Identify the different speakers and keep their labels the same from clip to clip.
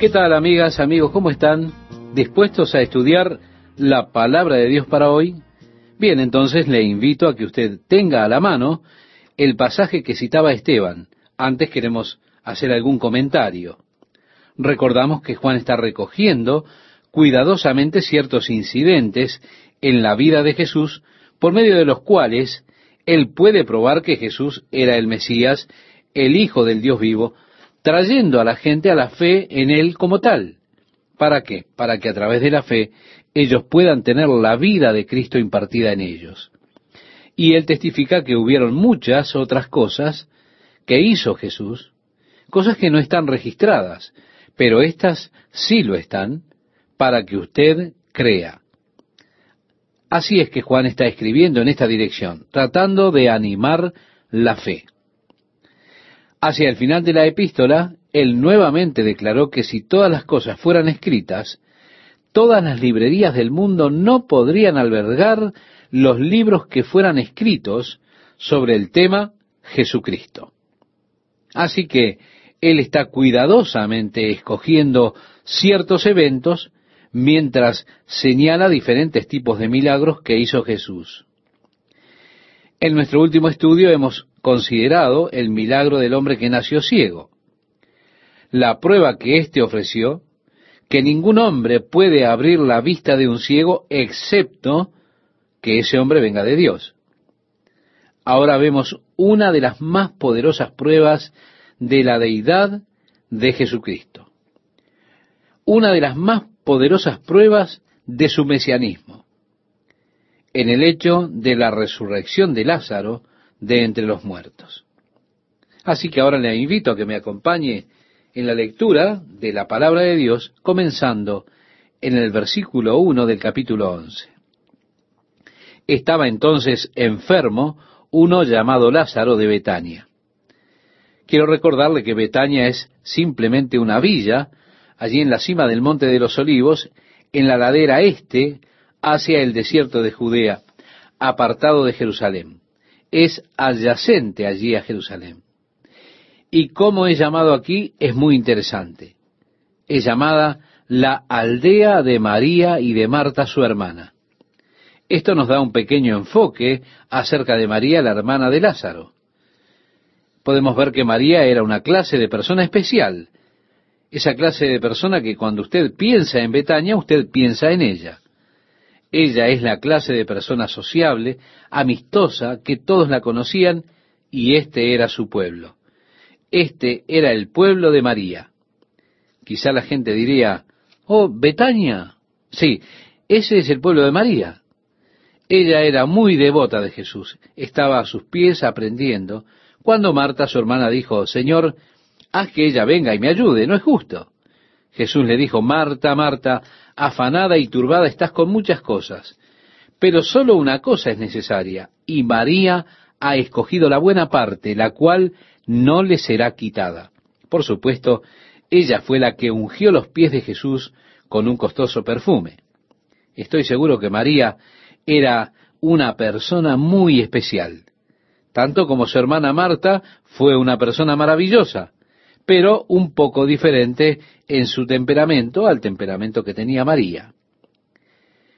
Speaker 1: ¿Qué tal amigas, amigos? ¿Cómo están? ¿Dispuestos a estudiar la palabra de Dios para hoy? Bien, entonces le invito a que usted tenga a la mano el pasaje que citaba Esteban. Antes queremos hacer algún comentario. Recordamos que Juan está recogiendo cuidadosamente ciertos incidentes en la vida de Jesús por medio de los cuales él puede probar que Jesús era el Mesías, el Hijo del Dios vivo, trayendo a la gente a la fe en Él como tal. ¿Para qué? Para que a través de la fe ellos puedan tener la vida de Cristo impartida en ellos. Y Él testifica que hubieron muchas otras cosas que hizo Jesús, cosas que no están registradas, pero estas sí lo están, para que usted crea. Así es que Juan está escribiendo en esta dirección, tratando de animar la fe. Hacia el final de la epístola, él nuevamente declaró que si todas las cosas fueran escritas, todas las librerías del mundo no podrían albergar los libros que fueran escritos sobre el tema Jesucristo. Así que él está cuidadosamente escogiendo ciertos eventos mientras señala diferentes tipos de milagros que hizo Jesús. En nuestro último estudio hemos considerado el milagro del hombre que nació ciego. La prueba que éste ofreció, que ningún hombre puede abrir la vista de un ciego excepto que ese hombre venga de Dios. Ahora vemos una de las más poderosas pruebas de la deidad de Jesucristo. Una de las más poderosas pruebas de su mesianismo. En el hecho de la resurrección de Lázaro de entre los muertos. Así que ahora le invito a que me acompañe en la lectura de la palabra de Dios, comenzando en el versículo 1 del capítulo 11. Estaba entonces enfermo uno llamado Lázaro de Betania. Quiero recordarle que Betania es simplemente una villa, allí en la cima del Monte de los Olivos, en la ladera este, hacia el desierto de Judea, apartado de Jerusalén es adyacente allí a Jerusalén. Y cómo es llamado aquí es muy interesante. Es llamada la aldea de María y de Marta su hermana. Esto nos da un pequeño enfoque acerca de María, la hermana de Lázaro. Podemos ver que María era una clase de persona especial, esa clase de persona que cuando usted piensa en Betania, usted piensa en ella. Ella es la clase de persona sociable, amistosa, que todos la conocían y este era su pueblo. Este era el pueblo de María. Quizá la gente diría, oh, Betania. Sí, ese es el pueblo de María. Ella era muy devota de Jesús, estaba a sus pies aprendiendo, cuando Marta, su hermana, dijo, Señor, haz que ella venga y me ayude, no es justo. Jesús le dijo, Marta, Marta, afanada y turbada estás con muchas cosas, pero solo una cosa es necesaria, y María ha escogido la buena parte, la cual no le será quitada. Por supuesto, ella fue la que ungió los pies de Jesús con un costoso perfume. Estoy seguro que María era una persona muy especial, tanto como su hermana Marta fue una persona maravillosa, pero un poco diferente en su temperamento al temperamento que tenía María.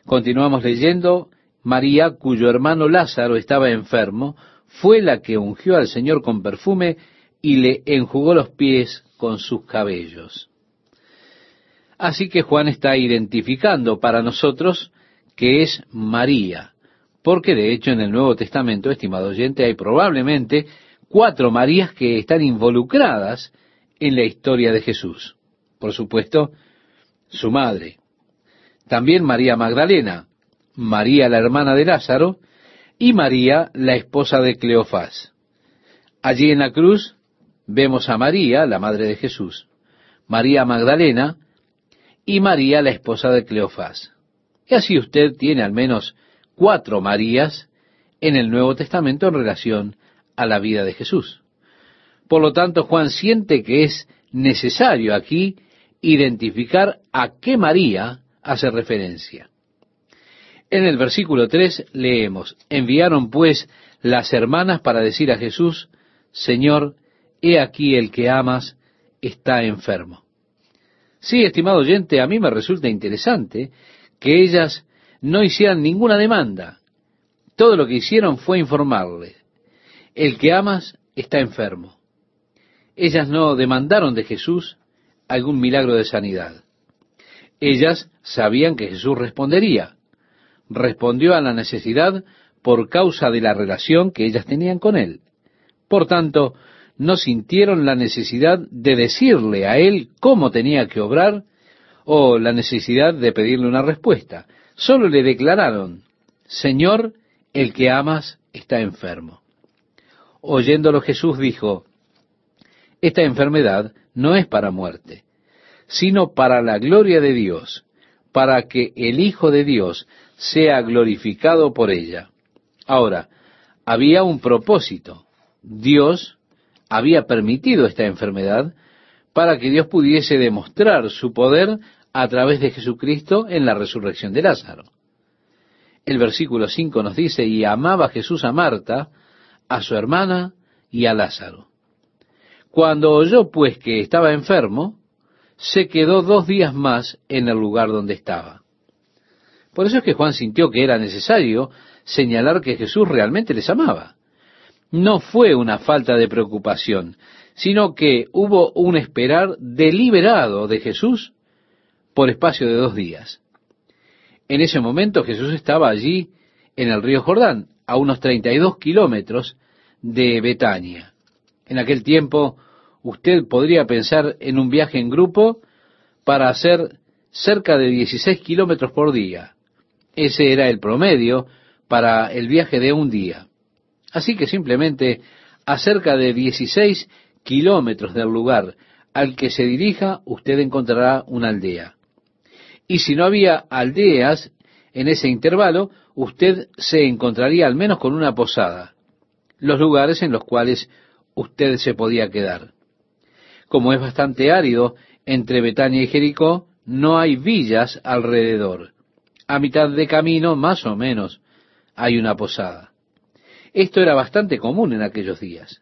Speaker 1: Continuamos leyendo, María, cuyo hermano Lázaro estaba enfermo, fue la que ungió al Señor con perfume y le enjugó los pies con sus cabellos. Así que Juan está identificando para nosotros que es María, porque de hecho en el Nuevo Testamento, estimado oyente, hay probablemente cuatro Marías que están involucradas en la historia de Jesús. Por supuesto, su madre. También María Magdalena, María la hermana de Lázaro y María la esposa de Cleofás. Allí en la cruz vemos a María, la madre de Jesús, María Magdalena y María la esposa de Cleofás. Y así usted tiene al menos cuatro Marías en el Nuevo Testamento en relación a la vida de Jesús. Por lo tanto, Juan siente que es necesario aquí identificar a qué María hace referencia. En el versículo 3 leemos, enviaron pues las hermanas para decir a Jesús, Señor, he aquí el que amas está enfermo. Sí, estimado oyente, a mí me resulta interesante que ellas no hicieran ninguna demanda. Todo lo que hicieron fue informarle. El que amas está enfermo. Ellas no demandaron de Jesús algún milagro de sanidad. Ellas sabían que Jesús respondería. Respondió a la necesidad por causa de la relación que ellas tenían con Él. Por tanto, no sintieron la necesidad de decirle a Él cómo tenía que obrar o la necesidad de pedirle una respuesta. Solo le declararon, Señor, el que amas está enfermo. Oyéndolo Jesús dijo, esta enfermedad no es para muerte, sino para la gloria de Dios, para que el Hijo de Dios sea glorificado por ella. Ahora, había un propósito. Dios había permitido esta enfermedad para que Dios pudiese demostrar su poder a través de Jesucristo en la resurrección de Lázaro. El versículo 5 nos dice, y amaba Jesús a Marta, a su hermana y a Lázaro. Cuando oyó pues que estaba enfermo, se quedó dos días más en el lugar donde estaba. Por eso es que Juan sintió que era necesario señalar que Jesús realmente les amaba. No fue una falta de preocupación, sino que hubo un esperar deliberado de Jesús por espacio de dos días. En ese momento Jesús estaba allí en el río Jordán, a unos 32 kilómetros de Betania. En aquel tiempo usted podría pensar en un viaje en grupo para hacer cerca de 16 kilómetros por día. Ese era el promedio para el viaje de un día. Así que simplemente a cerca de 16 kilómetros del lugar al que se dirija, usted encontrará una aldea. Y si no había aldeas en ese intervalo, usted se encontraría al menos con una posada, los lugares en los cuales usted se podía quedar. Como es bastante árido entre Betania y Jericó, no hay villas alrededor. A mitad de camino, más o menos, hay una posada. Esto era bastante común en aquellos días.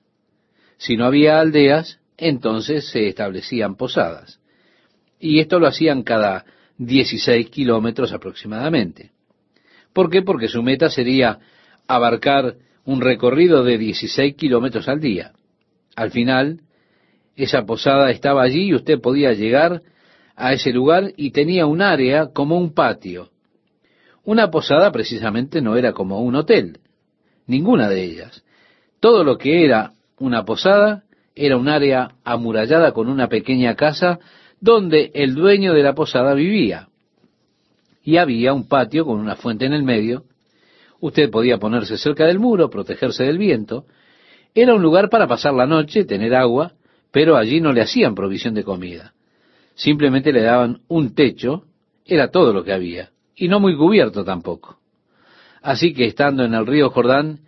Speaker 1: Si no había aldeas, entonces se establecían posadas. Y esto lo hacían cada 16 kilómetros aproximadamente. ¿Por qué? Porque su meta sería abarcar un recorrido de 16 kilómetros al día. Al final, esa posada estaba allí y usted podía llegar a ese lugar y tenía un área como un patio. Una posada precisamente no era como un hotel, ninguna de ellas. Todo lo que era una posada era un área amurallada con una pequeña casa donde el dueño de la posada vivía. Y había un patio con una fuente en el medio. Usted podía ponerse cerca del muro, protegerse del viento, era un lugar para pasar la noche, tener agua, pero allí no le hacían provisión de comida. Simplemente le daban un techo, era todo lo que había, y no muy cubierto tampoco. Así que estando en el río Jordán,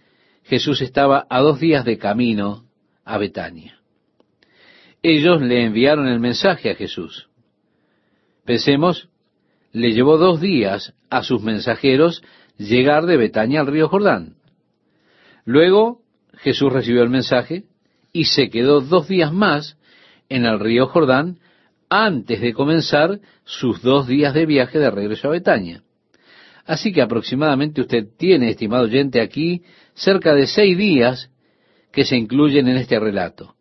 Speaker 1: Jesús estaba a dos días de camino a Betania. Ellos le enviaron el mensaje a Jesús. Pensemos, le llevó dos días a sus mensajeros llegar de Betania al río Jordán. Luego Jesús recibió el mensaje y se quedó dos días más en el río Jordán antes de comenzar sus dos días de viaje de regreso a Betania. Así que aproximadamente usted tiene, estimado oyente, aquí cerca de seis días que se incluyen en este relato.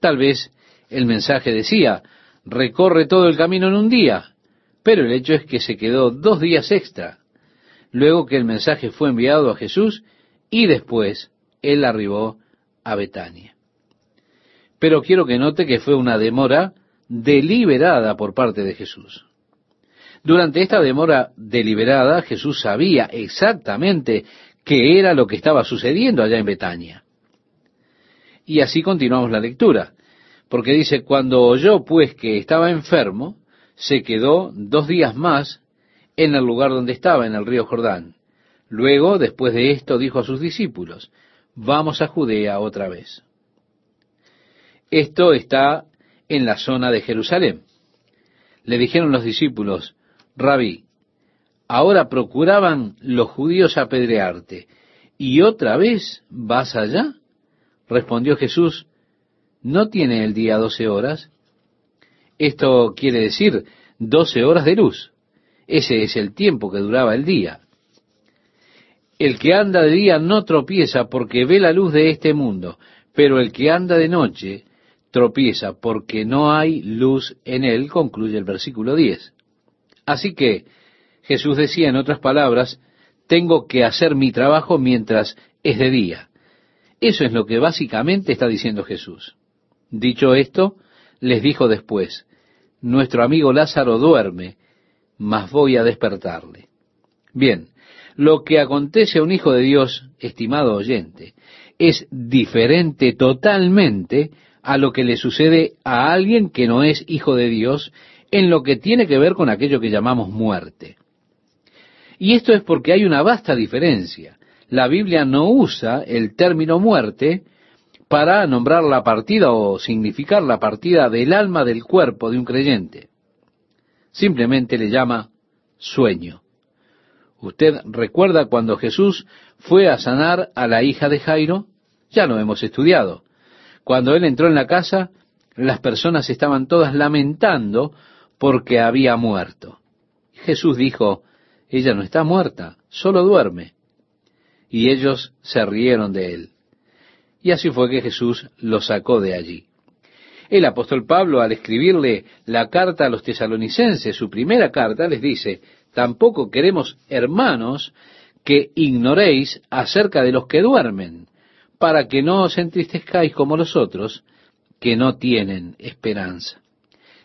Speaker 1: Tal vez el mensaje decía, recorre todo el camino en un día, pero el hecho es que se quedó dos días extra, luego que el mensaje fue enviado a Jesús y después él arribó a Betania. Pero quiero que note que fue una demora deliberada por parte de Jesús. Durante esta demora deliberada, Jesús sabía exactamente qué era lo que estaba sucediendo allá en Betania. Y así continuamos la lectura, porque dice, cuando oyó pues que estaba enfermo, se quedó dos días más en el lugar donde estaba, en el río Jordán. Luego, después de esto, dijo a sus discípulos, vamos a Judea otra vez. Esto está en la zona de Jerusalén. Le dijeron los discípulos, Rabí, ahora procuraban los judíos apedrearte, ¿y otra vez vas allá? Respondió Jesús, ¿no tiene el día doce horas? Esto quiere decir doce horas de luz. Ese es el tiempo que duraba el día. El que anda de día no tropieza porque ve la luz de este mundo, pero el que anda de noche tropieza porque no hay luz en él, concluye el versículo 10. Así que Jesús decía en otras palabras, tengo que hacer mi trabajo mientras es de día. Eso es lo que básicamente está diciendo Jesús. Dicho esto, les dijo después, nuestro amigo Lázaro duerme, mas voy a despertarle. Bien, lo que acontece a un hijo de Dios, estimado oyente, es diferente totalmente a lo que le sucede a alguien que no es hijo de Dios en lo que tiene que ver con aquello que llamamos muerte. Y esto es porque hay una vasta diferencia. La Biblia no usa el término muerte para nombrar la partida o significar la partida del alma del cuerpo de un creyente. Simplemente le llama sueño. ¿Usted recuerda cuando Jesús fue a sanar a la hija de Jairo? Ya lo hemos estudiado. Cuando él entró en la casa, las personas estaban todas lamentando porque había muerto. Jesús dijo, ella no está muerta, solo duerme. Y ellos se rieron de él. Y así fue que Jesús lo sacó de allí. El apóstol Pablo, al escribirle la carta a los tesalonicenses, su primera carta, les dice, Tampoco queremos, hermanos, que ignoréis acerca de los que duermen, para que no os entristezcáis como los otros, que no tienen esperanza.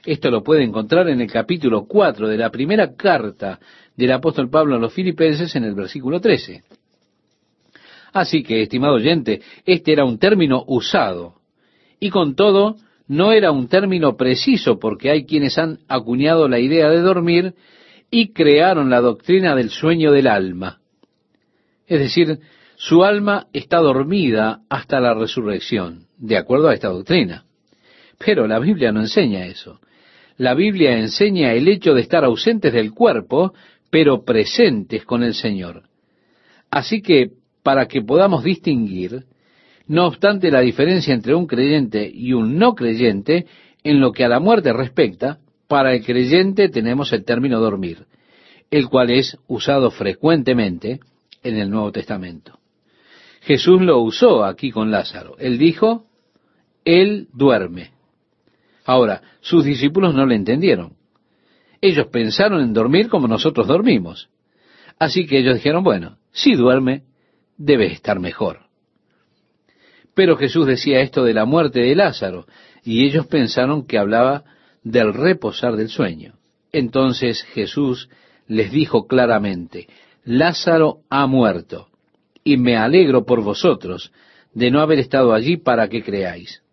Speaker 1: Esto lo puede encontrar en el capítulo 4 de la primera carta del apóstol Pablo a los filipenses en el versículo 13. Así que, estimado oyente, este era un término usado, y con todo, no era un término preciso, porque hay quienes han acuñado la idea de dormir y crearon la doctrina del sueño del alma. Es decir, su alma está dormida hasta la resurrección, de acuerdo a esta doctrina. Pero la Biblia no enseña eso. La Biblia enseña el hecho de estar ausentes del cuerpo, pero presentes con el Señor. Así que, para que podamos distinguir, no obstante la diferencia entre un creyente y un no creyente, en lo que a la muerte respecta, para el creyente tenemos el término dormir, el cual es usado frecuentemente en el Nuevo Testamento. Jesús lo usó aquí con Lázaro. Él dijo, Él duerme. Ahora, sus discípulos no le entendieron. Ellos pensaron en dormir como nosotros dormimos. Así que ellos dijeron, bueno, si duerme, debe estar mejor. Pero Jesús decía esto de la muerte de Lázaro, y ellos pensaron que hablaba del reposar del sueño. Entonces Jesús les dijo claramente, Lázaro ha muerto, y me alegro por vosotros de no haber estado allí para que creáis.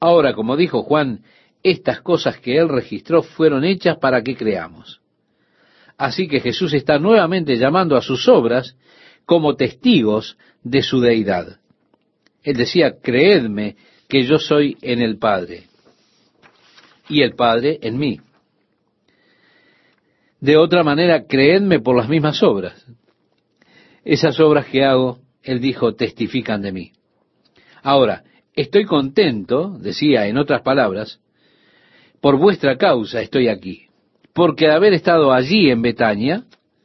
Speaker 1: Ahora, como dijo Juan, estas cosas que él registró fueron hechas para que creamos. Así que Jesús está nuevamente llamando a sus obras como testigos de su deidad. Él decía, creedme que yo soy en el Padre y el Padre en mí. De otra manera, creedme por las mismas obras. Esas obras que hago, él dijo, testifican de mí. Ahora, estoy contento, decía en otras palabras, por vuestra causa estoy aquí, porque al haber estado allí en Betania,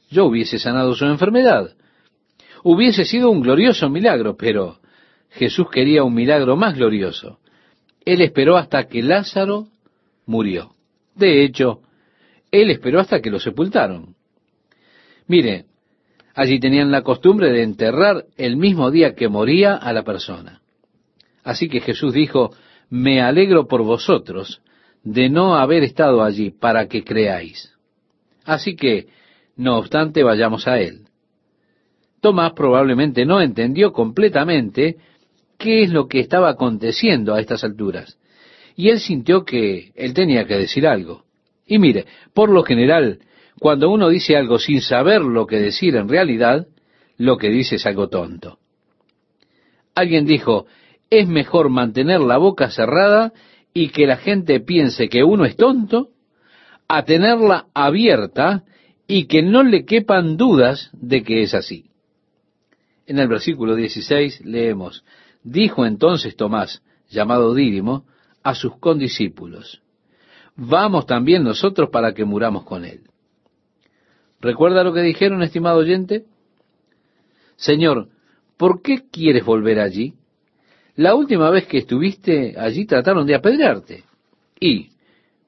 Speaker 1: yo hubiese sanado su enfermedad. Hubiese sido un glorioso milagro, pero Jesús quería un milagro más glorioso. Él esperó hasta que Lázaro murió. De hecho, él esperó hasta que lo sepultaron. Mire, allí tenían la costumbre de enterrar el mismo día que moría a la persona. Así que Jesús dijo, me alegro por vosotros de no haber estado allí para que creáis. Así que, no obstante, vayamos a él. Tomás probablemente no entendió completamente qué es lo que estaba aconteciendo a estas alturas y él sintió que él tenía que decir algo. Y mire, por lo general, cuando uno dice algo sin saber lo que decir en realidad, lo que dice es algo tonto. Alguien dijo, es mejor mantener la boca cerrada y que la gente piense que uno es tonto, a tenerla abierta y que no le quepan dudas de que es así. En el versículo 16 leemos, dijo entonces Tomás, llamado Dídimo, a sus condiscípulos, vamos también nosotros para que muramos con él. ¿Recuerda lo que dijeron, estimado oyente? Señor, ¿por qué quieres volver allí? La última vez que estuviste allí trataron de apedrearte. Y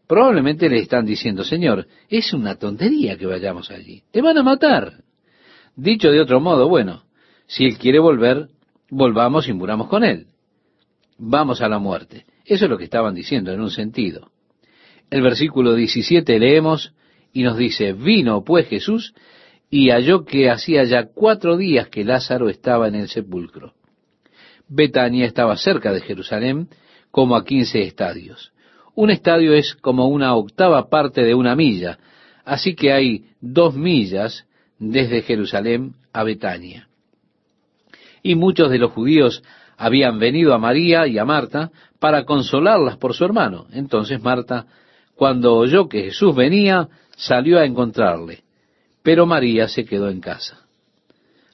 Speaker 1: probablemente le están diciendo, Señor, es una tontería que vayamos allí. Te van a matar. Dicho de otro modo, bueno, si Él quiere volver, volvamos y muramos con Él. Vamos a la muerte. Eso es lo que estaban diciendo en un sentido. El versículo 17 leemos y nos dice, vino pues Jesús y halló que hacía ya cuatro días que Lázaro estaba en el sepulcro. Betania estaba cerca de Jerusalén, como a quince estadios. Un estadio es como una octava parte de una milla, así que hay dos millas desde Jerusalén a Betania. Y muchos de los judíos habían venido a María y a Marta para consolarlas por su hermano. Entonces Marta, cuando oyó que Jesús venía, salió a encontrarle pero María se quedó en casa.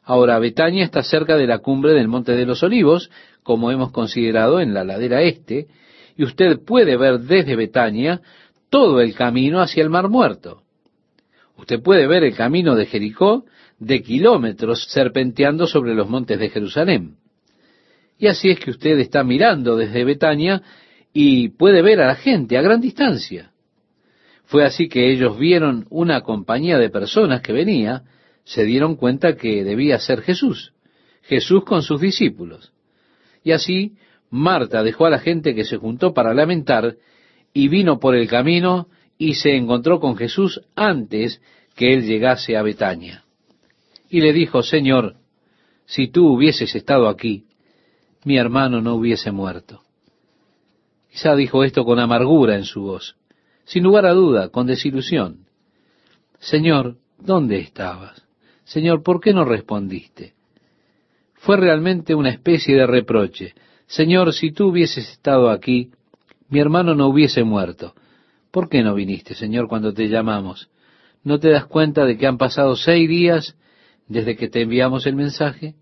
Speaker 1: Ahora, Betania está cerca de la cumbre del Monte de los Olivos, como hemos considerado en la ladera este, y usted puede ver desde Betania todo el camino hacia el Mar Muerto. Usted puede ver el camino de Jericó de kilómetros serpenteando sobre los montes de Jerusalén. Y así es que usted está mirando desde Betania y puede ver a la gente a gran distancia. Fue así que ellos vieron una compañía de personas que venía, se dieron cuenta que debía ser Jesús, Jesús con sus discípulos. Y así Marta dejó a la gente que se juntó para lamentar y vino por el camino y se encontró con Jesús antes que él llegase a Betania. Y le dijo, Señor, si tú hubieses estado aquí, mi hermano no hubiese muerto. Quizá dijo esto con amargura en su voz sin lugar a duda, con desilusión. Señor, ¿dónde estabas? Señor, ¿por qué no respondiste? Fue realmente una especie de reproche. Señor, si tú hubieses estado aquí, mi hermano no hubiese muerto. ¿Por qué no viniste, Señor, cuando te llamamos? ¿No te das cuenta de que han pasado seis días desde que te enviamos el mensaje?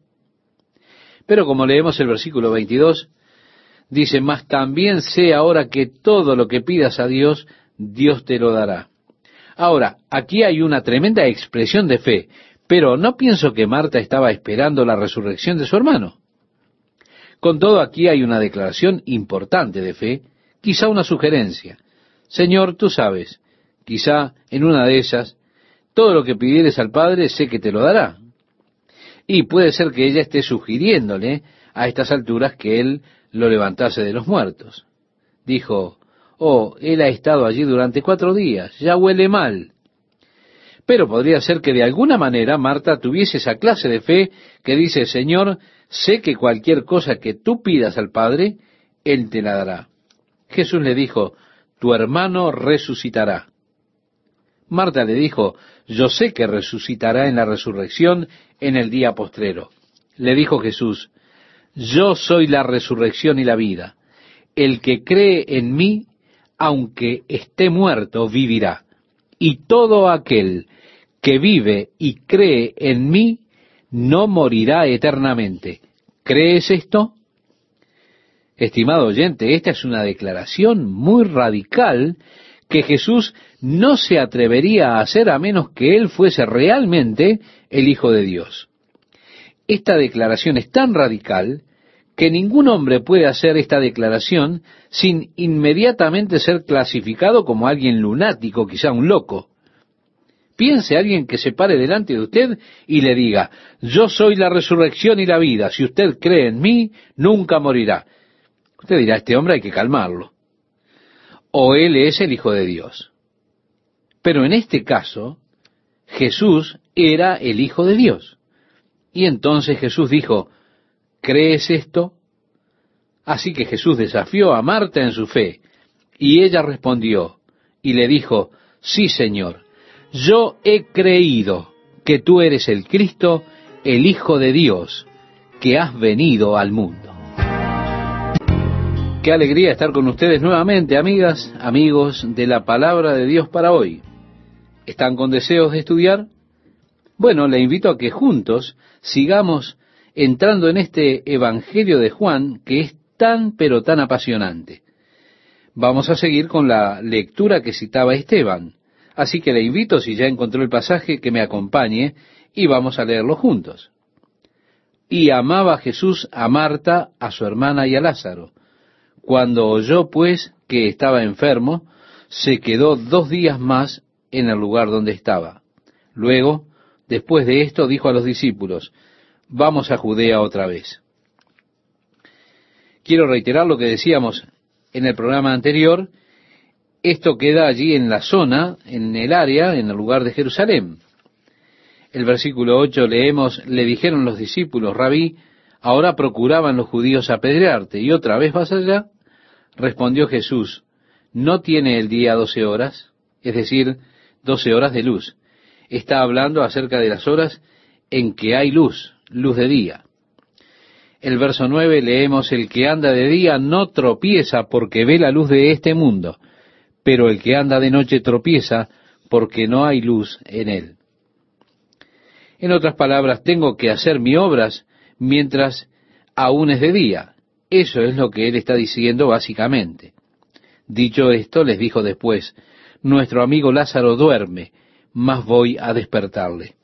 Speaker 1: Pero como leemos el versículo 22, dice, más también sé ahora que todo lo que pidas a Dios, Dios te lo dará. Ahora, aquí hay una tremenda expresión de fe, pero no pienso que Marta estaba esperando la resurrección de su hermano. Con todo, aquí hay una declaración importante de fe, quizá una sugerencia. Señor, tú sabes, quizá en una de esas, todo lo que pidieres al Padre sé que te lo dará. Y puede ser que ella esté sugiriéndole a estas alturas que Él lo levantase de los muertos. Dijo, Oh, él ha estado allí durante cuatro días, ya huele mal. Pero podría ser que de alguna manera Marta tuviese esa clase de fe que dice, Señor, sé que cualquier cosa que tú pidas al Padre, Él te la dará. Jesús le dijo, tu hermano resucitará. Marta le dijo, yo sé que resucitará en la resurrección en el día postrero. Le dijo Jesús, yo soy la resurrección y la vida. El que cree en mí, aunque esté muerto, vivirá. Y todo aquel que vive y cree en mí, no morirá eternamente. ¿Crees esto? Estimado oyente, esta es una declaración muy radical que Jesús no se atrevería a hacer a menos que Él fuese realmente el Hijo de Dios. Esta declaración es tan radical que ningún hombre puede hacer esta declaración sin inmediatamente ser clasificado como alguien lunático, quizá un loco. Piense alguien que se pare delante de usted y le diga, yo soy la resurrección y la vida, si usted cree en mí, nunca morirá. Usted dirá, este hombre hay que calmarlo. O él es el Hijo de Dios. Pero en este caso, Jesús era el Hijo de Dios. Y entonces Jesús dijo, ¿Crees esto? Así que Jesús desafió a Marta en su fe, y ella respondió y le dijo, sí Señor, yo he creído que tú eres el Cristo, el Hijo de Dios, que has venido al mundo. Qué alegría estar con ustedes nuevamente, amigas, amigos de la palabra de Dios para hoy. ¿Están con deseos de estudiar? Bueno, le invito a que juntos sigamos entrando en este Evangelio de Juan que es tan pero tan apasionante. Vamos a seguir con la lectura que citaba Esteban. Así que le invito, si ya encontró el pasaje, que me acompañe y vamos a leerlo juntos. Y amaba Jesús a Marta, a su hermana y a Lázaro. Cuando oyó, pues, que estaba enfermo, se quedó dos días más en el lugar donde estaba. Luego, después de esto, dijo a los discípulos, vamos a Judea otra vez. Quiero reiterar lo que decíamos en el programa anterior, esto queda allí en la zona, en el área, en el lugar de Jerusalén. El versículo 8 leemos, le dijeron los discípulos, rabí, ahora procuraban los judíos apedrearte, y otra vez vas allá. Respondió Jesús, ¿no tiene el día doce horas? Es decir, doce horas de luz. Está hablando acerca de las horas en que hay luz, luz de día. El verso 9 leemos, el que anda de día no tropieza porque ve la luz de este mundo pero el que anda de noche tropieza porque no hay luz en él. En otras palabras, tengo que hacer mis obras mientras aún es de día. Eso es lo que él está diciendo básicamente. Dicho esto, les dijo después, nuestro amigo Lázaro duerme, mas voy a despertarle.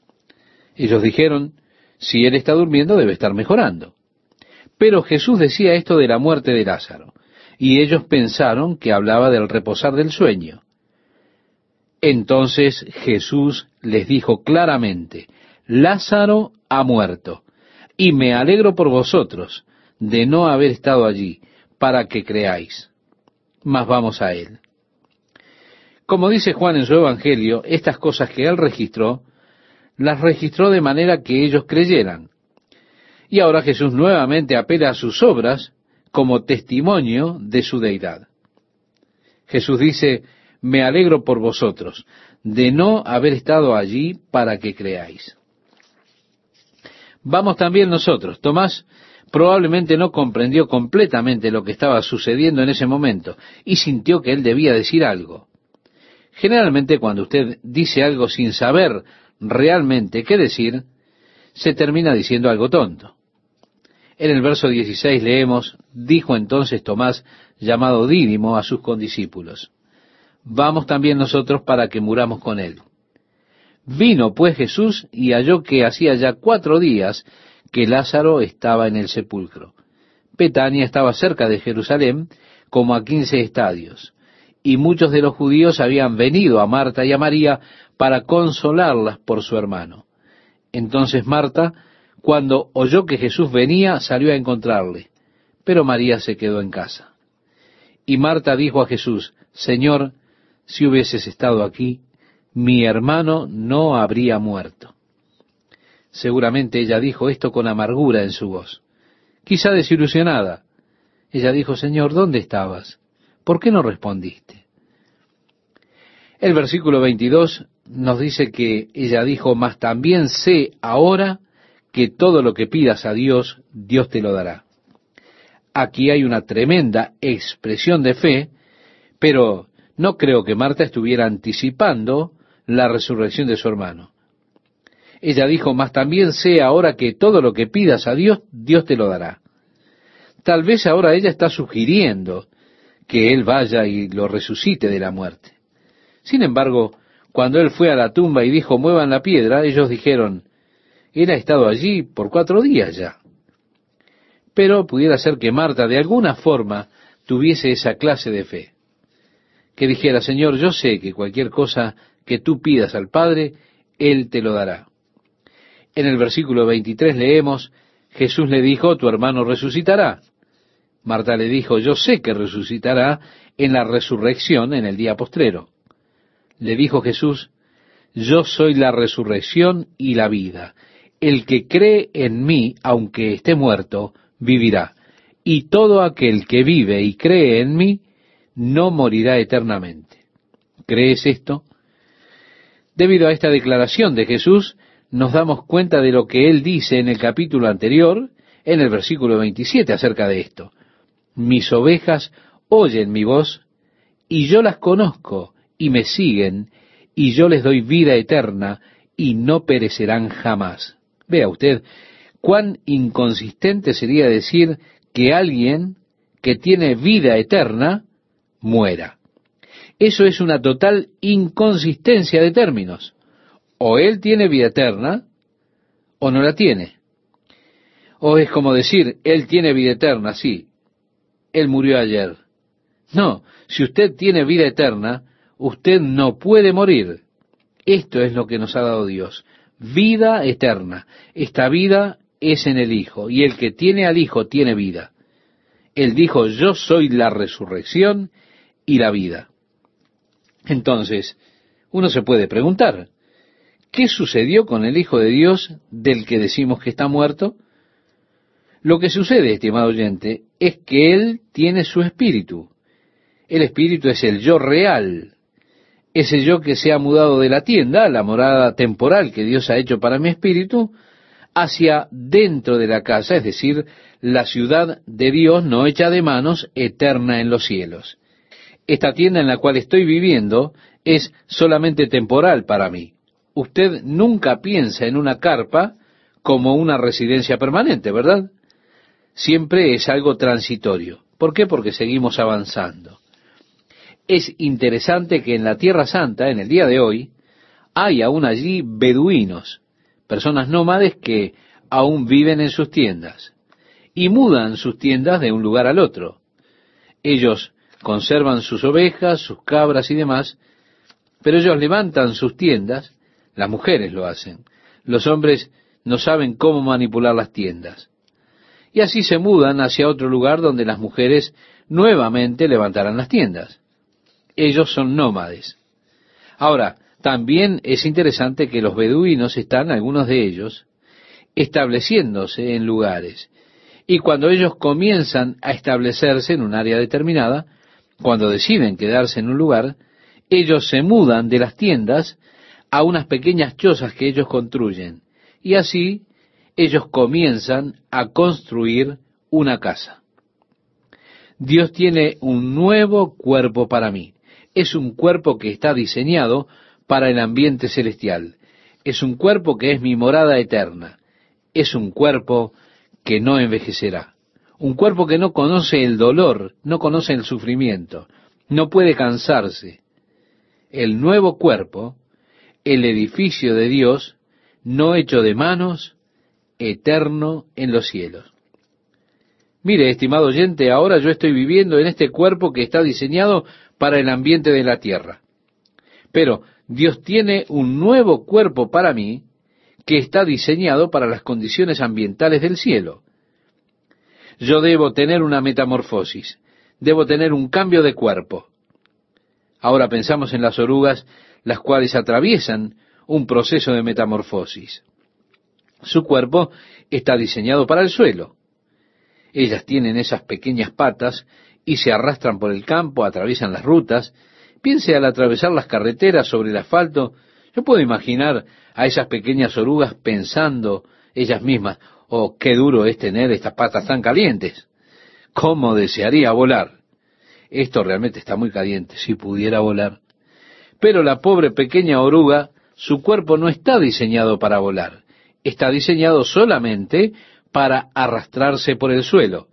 Speaker 1: Ellos dijeron, si él está durmiendo debe estar mejorando. Pero Jesús decía esto de la muerte de Lázaro y ellos pensaron que hablaba del reposar del sueño. Entonces Jesús les dijo claramente, Lázaro ha muerto, y me alegro por vosotros de no haber estado allí, para que creáis. Mas vamos a él. Como dice Juan en su Evangelio, estas cosas que él registró, las registró de manera que ellos creyeran. Y ahora Jesús nuevamente apela a sus obras como testimonio de su deidad. Jesús dice, me alegro por vosotros de no haber estado allí para que creáis. Vamos también nosotros. Tomás probablemente no comprendió completamente lo que estaba sucediendo en ese momento y sintió que él debía decir algo. Generalmente cuando usted dice algo sin saber realmente qué decir, se termina diciendo algo tonto. En el verso 16 leemos, dijo entonces Tomás, llamado Dídimo, a sus condiscípulos, vamos también nosotros para que muramos con él. Vino pues Jesús y halló que hacía ya cuatro días que Lázaro estaba en el sepulcro. Betania estaba cerca de Jerusalén, como a quince estadios, y muchos de los judíos habían venido a Marta y a María para consolarlas por su hermano. Entonces Marta cuando oyó que Jesús venía, salió a encontrarle, pero María se quedó en casa. Y Marta dijo a Jesús, Señor, si hubieses estado aquí, mi hermano no habría muerto. Seguramente ella dijo esto con amargura en su voz, quizá desilusionada. Ella dijo, Señor, ¿dónde estabas? ¿Por qué no respondiste? El versículo 22 nos dice que ella dijo, mas también sé ahora que todo lo que pidas a Dios, Dios te lo dará. Aquí hay una tremenda expresión de fe, pero no creo que Marta estuviera anticipando la resurrección de su hermano. Ella dijo, mas también sé ahora que todo lo que pidas a Dios, Dios te lo dará. Tal vez ahora ella está sugiriendo que Él vaya y lo resucite de la muerte. Sin embargo, cuando Él fue a la tumba y dijo, muevan la piedra, ellos dijeron, él ha estado allí por cuatro días ya. Pero pudiera ser que Marta de alguna forma tuviese esa clase de fe. Que dijera, Señor, yo sé que cualquier cosa que tú pidas al Padre, Él te lo dará. En el versículo 23 leemos, Jesús le dijo, tu hermano resucitará. Marta le dijo, yo sé que resucitará en la resurrección en el día postrero. Le dijo Jesús, yo soy la resurrección y la vida el que cree en mí, aunque esté muerto, vivirá. Y todo aquel que vive y cree en mí, no morirá eternamente. ¿Crees esto? Debido a esta declaración de Jesús, nos damos cuenta de lo que él dice en el capítulo anterior, en el versículo 27 acerca de esto. Mis ovejas oyen mi voz, y yo las conozco, y me siguen, y yo les doy vida eterna, y no perecerán jamás. Vea usted cuán inconsistente sería decir que alguien que tiene vida eterna muera. Eso es una total inconsistencia de términos. O él tiene vida eterna o no la tiene. O es como decir, él tiene vida eterna, sí, él murió ayer. No, si usted tiene vida eterna, usted no puede morir. Esto es lo que nos ha dado Dios. Vida eterna. Esta vida es en el Hijo. Y el que tiene al Hijo tiene vida. Él dijo, yo soy la resurrección y la vida. Entonces, uno se puede preguntar, ¿qué sucedió con el Hijo de Dios del que decimos que está muerto? Lo que sucede, estimado oyente, es que Él tiene su espíritu. El espíritu es el yo real, ese yo que se ha mudado de la tienda, la morada temporal que Dios ha hecho para mi espíritu, hacia dentro de la casa, es decir, la ciudad de Dios no hecha de manos, eterna en los cielos. Esta tienda en la cual estoy viviendo es solamente temporal para mí. Usted nunca piensa en una carpa como una residencia permanente, ¿verdad? Siempre es algo transitorio. ¿Por qué? Porque seguimos avanzando. Es interesante que en la Tierra Santa, en el día de hoy, hay aún allí beduinos, personas nómades que aún viven en sus tiendas y mudan sus tiendas de un lugar al otro. Ellos conservan sus ovejas, sus cabras y demás, pero ellos levantan sus tiendas, las mujeres lo hacen, los hombres no saben cómo manipular las tiendas. Y así se mudan hacia otro lugar donde las mujeres nuevamente levantarán las tiendas. Ellos son nómades. Ahora, también es interesante que los beduinos están, algunos de ellos, estableciéndose en lugares. Y cuando ellos comienzan a establecerse en un área determinada, cuando deciden quedarse en un lugar, ellos se mudan de las tiendas a unas pequeñas chozas que ellos construyen. Y así ellos comienzan a construir una casa. Dios tiene un nuevo cuerpo para mí. Es un cuerpo que está diseñado para el ambiente celestial. Es un cuerpo que es mi morada eterna. Es un cuerpo que no envejecerá. Un cuerpo que no conoce el dolor, no conoce el sufrimiento, no puede cansarse. El nuevo cuerpo, el edificio de Dios, no hecho de manos, eterno en los cielos. Mire, estimado oyente, ahora yo estoy viviendo en este cuerpo que está diseñado para el ambiente de la tierra. Pero Dios tiene un nuevo cuerpo para mí que está diseñado para las condiciones ambientales del cielo. Yo debo tener una metamorfosis, debo tener un cambio de cuerpo. Ahora pensamos en las orugas, las cuales atraviesan un proceso de metamorfosis. Su cuerpo está diseñado para el suelo. Ellas tienen esas pequeñas patas y se arrastran por el campo, atraviesan las rutas, Piense al atravesar las carreteras sobre el asfalto, yo puedo imaginar a esas pequeñas orugas pensando ellas mismas, oh, qué duro es tener estas patas tan calientes. ¿Cómo desearía volar? Esto realmente está muy caliente, si pudiera volar. Pero la pobre pequeña oruga, su cuerpo no está diseñado para volar, está diseñado solamente para arrastrarse por el suelo.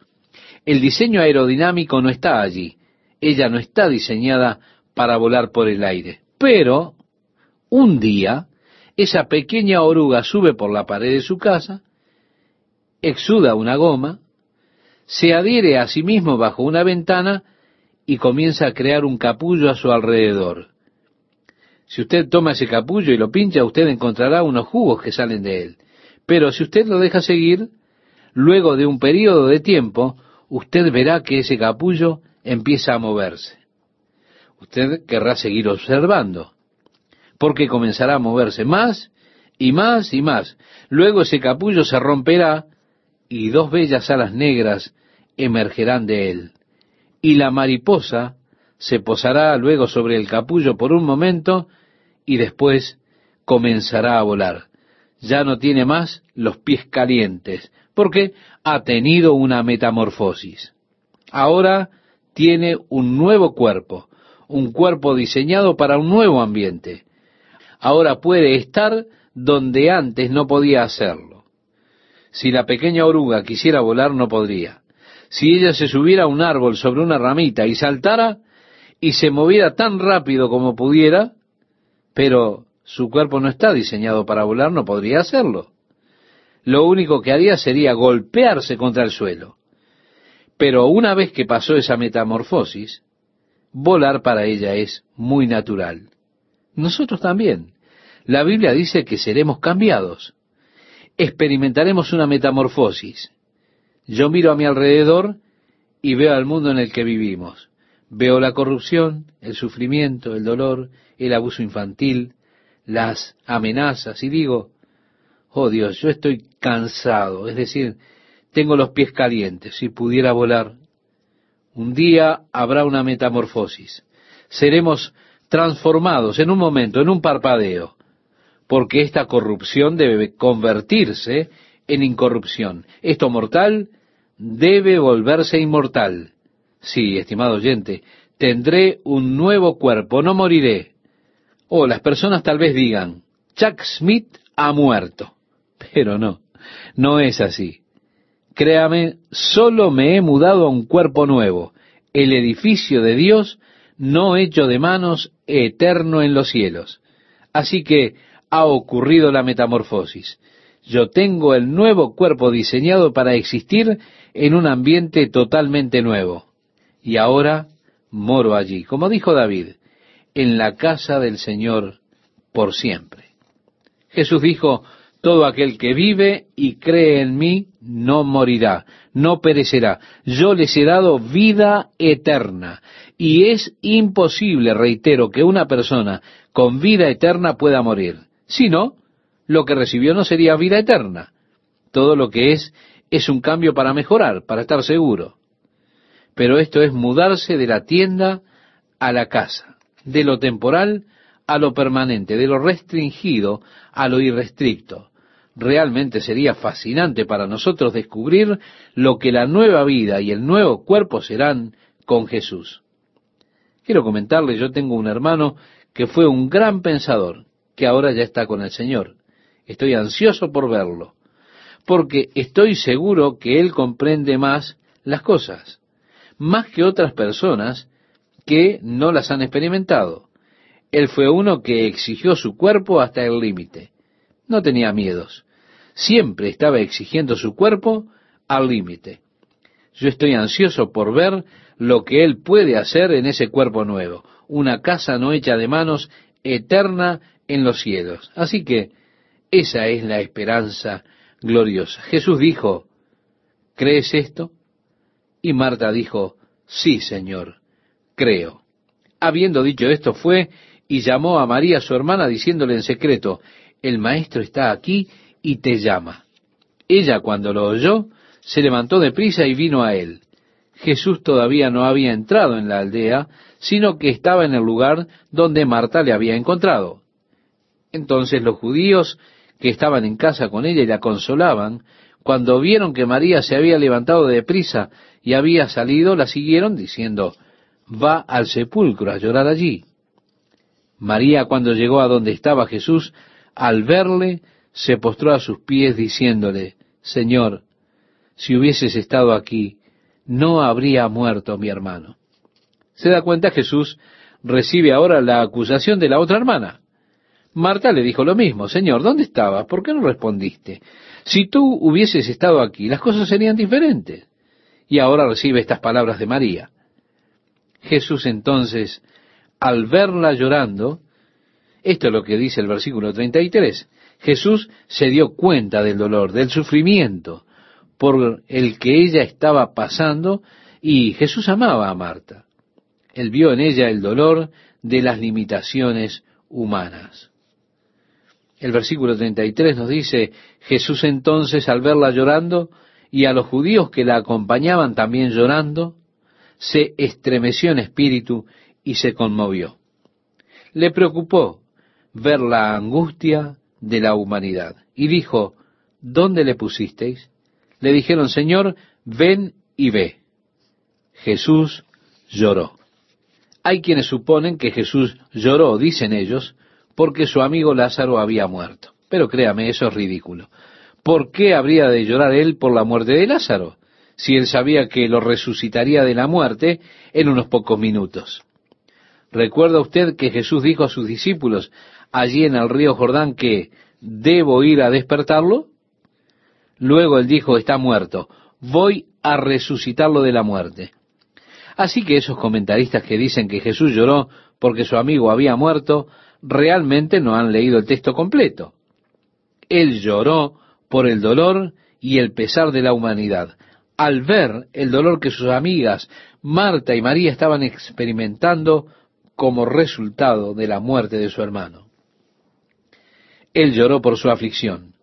Speaker 1: El diseño aerodinámico no está allí. Ella no está diseñada para volar por el aire. Pero un día esa pequeña oruga sube por la pared de su casa, exuda una goma, se adhiere a sí mismo bajo una ventana y comienza a crear un capullo a su alrededor. Si usted toma ese capullo y lo pincha, usted encontrará unos jugos que salen de él. Pero si usted lo deja seguir, luego de un periodo de tiempo, usted verá que ese capullo empieza a moverse usted querrá seguir observando, porque comenzará a moverse más y más y más. Luego ese capullo se romperá y dos bellas alas negras emergerán de él. Y la mariposa se posará luego sobre el capullo por un momento y después comenzará a volar. Ya no tiene más los pies calientes, porque ha tenido una metamorfosis. Ahora tiene un nuevo cuerpo, un cuerpo diseñado para un nuevo ambiente. Ahora puede estar donde antes no podía hacerlo. Si la pequeña oruga quisiera volar, no podría. Si ella se subiera a un árbol sobre una ramita y saltara, y se moviera tan rápido como pudiera, pero su cuerpo no está diseñado para volar, no podría hacerlo. Lo único que haría sería golpearse contra el suelo. Pero una vez que pasó esa metamorfosis, volar para ella es muy natural. Nosotros también. La Biblia dice que seremos cambiados. Experimentaremos una metamorfosis. Yo miro a mi alrededor y veo al mundo en el que vivimos. Veo la corrupción, el sufrimiento, el dolor, el abuso infantil, las amenazas y digo, oh Dios, yo estoy cansado, es decir, tengo los pies calientes, si pudiera volar. Un día habrá una metamorfosis. Seremos transformados en un momento, en un parpadeo, porque esta corrupción debe convertirse en incorrupción. Esto mortal debe volverse inmortal. Sí, estimado oyente, tendré un nuevo cuerpo, no moriré. O las personas tal vez digan, Chuck Smith ha muerto. Pero no, no es así. Créame, solo me he mudado a un cuerpo nuevo, el edificio de Dios, no hecho de manos, eterno en los cielos. Así que ha ocurrido la metamorfosis. Yo tengo el nuevo cuerpo diseñado para existir en un ambiente totalmente nuevo. Y ahora moro allí, como dijo David, en la casa del Señor por siempre. Jesús dijo, todo aquel que vive y cree en mí no morirá, no perecerá. Yo les he dado vida eterna. Y es imposible, reitero, que una persona con vida eterna pueda morir. Si no, lo que recibió no sería vida eterna. Todo lo que es es un cambio para mejorar, para estar seguro. Pero esto es mudarse de la tienda a la casa, de lo temporal a lo permanente, de lo restringido a lo irrestricto. Realmente sería fascinante para nosotros descubrir lo que la nueva vida y el nuevo cuerpo serán con Jesús. Quiero comentarle, yo tengo un hermano que fue un gran pensador, que ahora ya está con el Señor. Estoy ansioso por verlo porque estoy seguro que Él comprende más las cosas, más que otras personas que no las han experimentado. Él fue uno que exigió su cuerpo hasta el límite. No tenía miedos. Siempre estaba exigiendo su cuerpo al límite. Yo estoy ansioso por ver lo que Él puede hacer en ese cuerpo nuevo, una casa no hecha de manos, eterna en los cielos. Así que esa es la esperanza gloriosa. Jesús dijo, ¿crees esto? Y Marta dijo, sí, Señor, creo. Habiendo dicho esto, fue y llamó a María, su hermana, diciéndole en secreto, el maestro está aquí y te llama. Ella, cuando lo oyó, se levantó de prisa y vino a él. Jesús todavía no había entrado en la aldea, sino que estaba en el lugar donde Marta le había encontrado. Entonces los judíos que estaban en casa con ella y la consolaban, cuando vieron que María se había levantado de prisa y había salido, la siguieron diciendo, va al sepulcro a llorar allí. María cuando llegó a donde estaba Jesús, al verle, se postró a sus pies diciéndole, Señor, si hubieses estado aquí, no habría muerto mi hermano. Se da cuenta Jesús recibe ahora la acusación de la otra hermana. Marta le dijo lo mismo, Señor, ¿dónde estabas? ¿Por qué no respondiste? Si tú hubieses estado aquí, las cosas serían diferentes. Y ahora recibe estas palabras de María. Jesús entonces, al verla llorando, esto es lo que dice el versículo 33, Jesús se dio cuenta del dolor, del sufrimiento por el que ella estaba pasando y Jesús amaba a Marta. Él vio en ella el dolor de las limitaciones humanas. El versículo 33 nos dice, Jesús entonces al verla llorando y a los judíos que la acompañaban también llorando, se estremeció en espíritu y se conmovió. Le preocupó ver la angustia de la humanidad y dijo, ¿dónde le pusisteis? Le dijeron, Señor, ven y ve. Jesús lloró. Hay quienes suponen que Jesús lloró, dicen ellos, porque su amigo Lázaro había muerto. Pero créame, eso es ridículo. ¿Por qué habría de llorar él por la muerte de Lázaro? Si él sabía que lo resucitaría de la muerte en unos pocos minutos. ¿Recuerda usted que Jesús dijo a sus discípulos allí en el río Jordán que debo ir a despertarlo? Luego él dijo, está muerto, voy a resucitarlo de la muerte. Así que esos comentaristas que dicen que Jesús lloró porque su amigo había muerto, realmente no han leído el texto completo. Él lloró por el dolor y el pesar de la humanidad, al ver el dolor que sus amigas Marta y María estaban experimentando como resultado de la muerte de su hermano. Él lloró por su aflicción.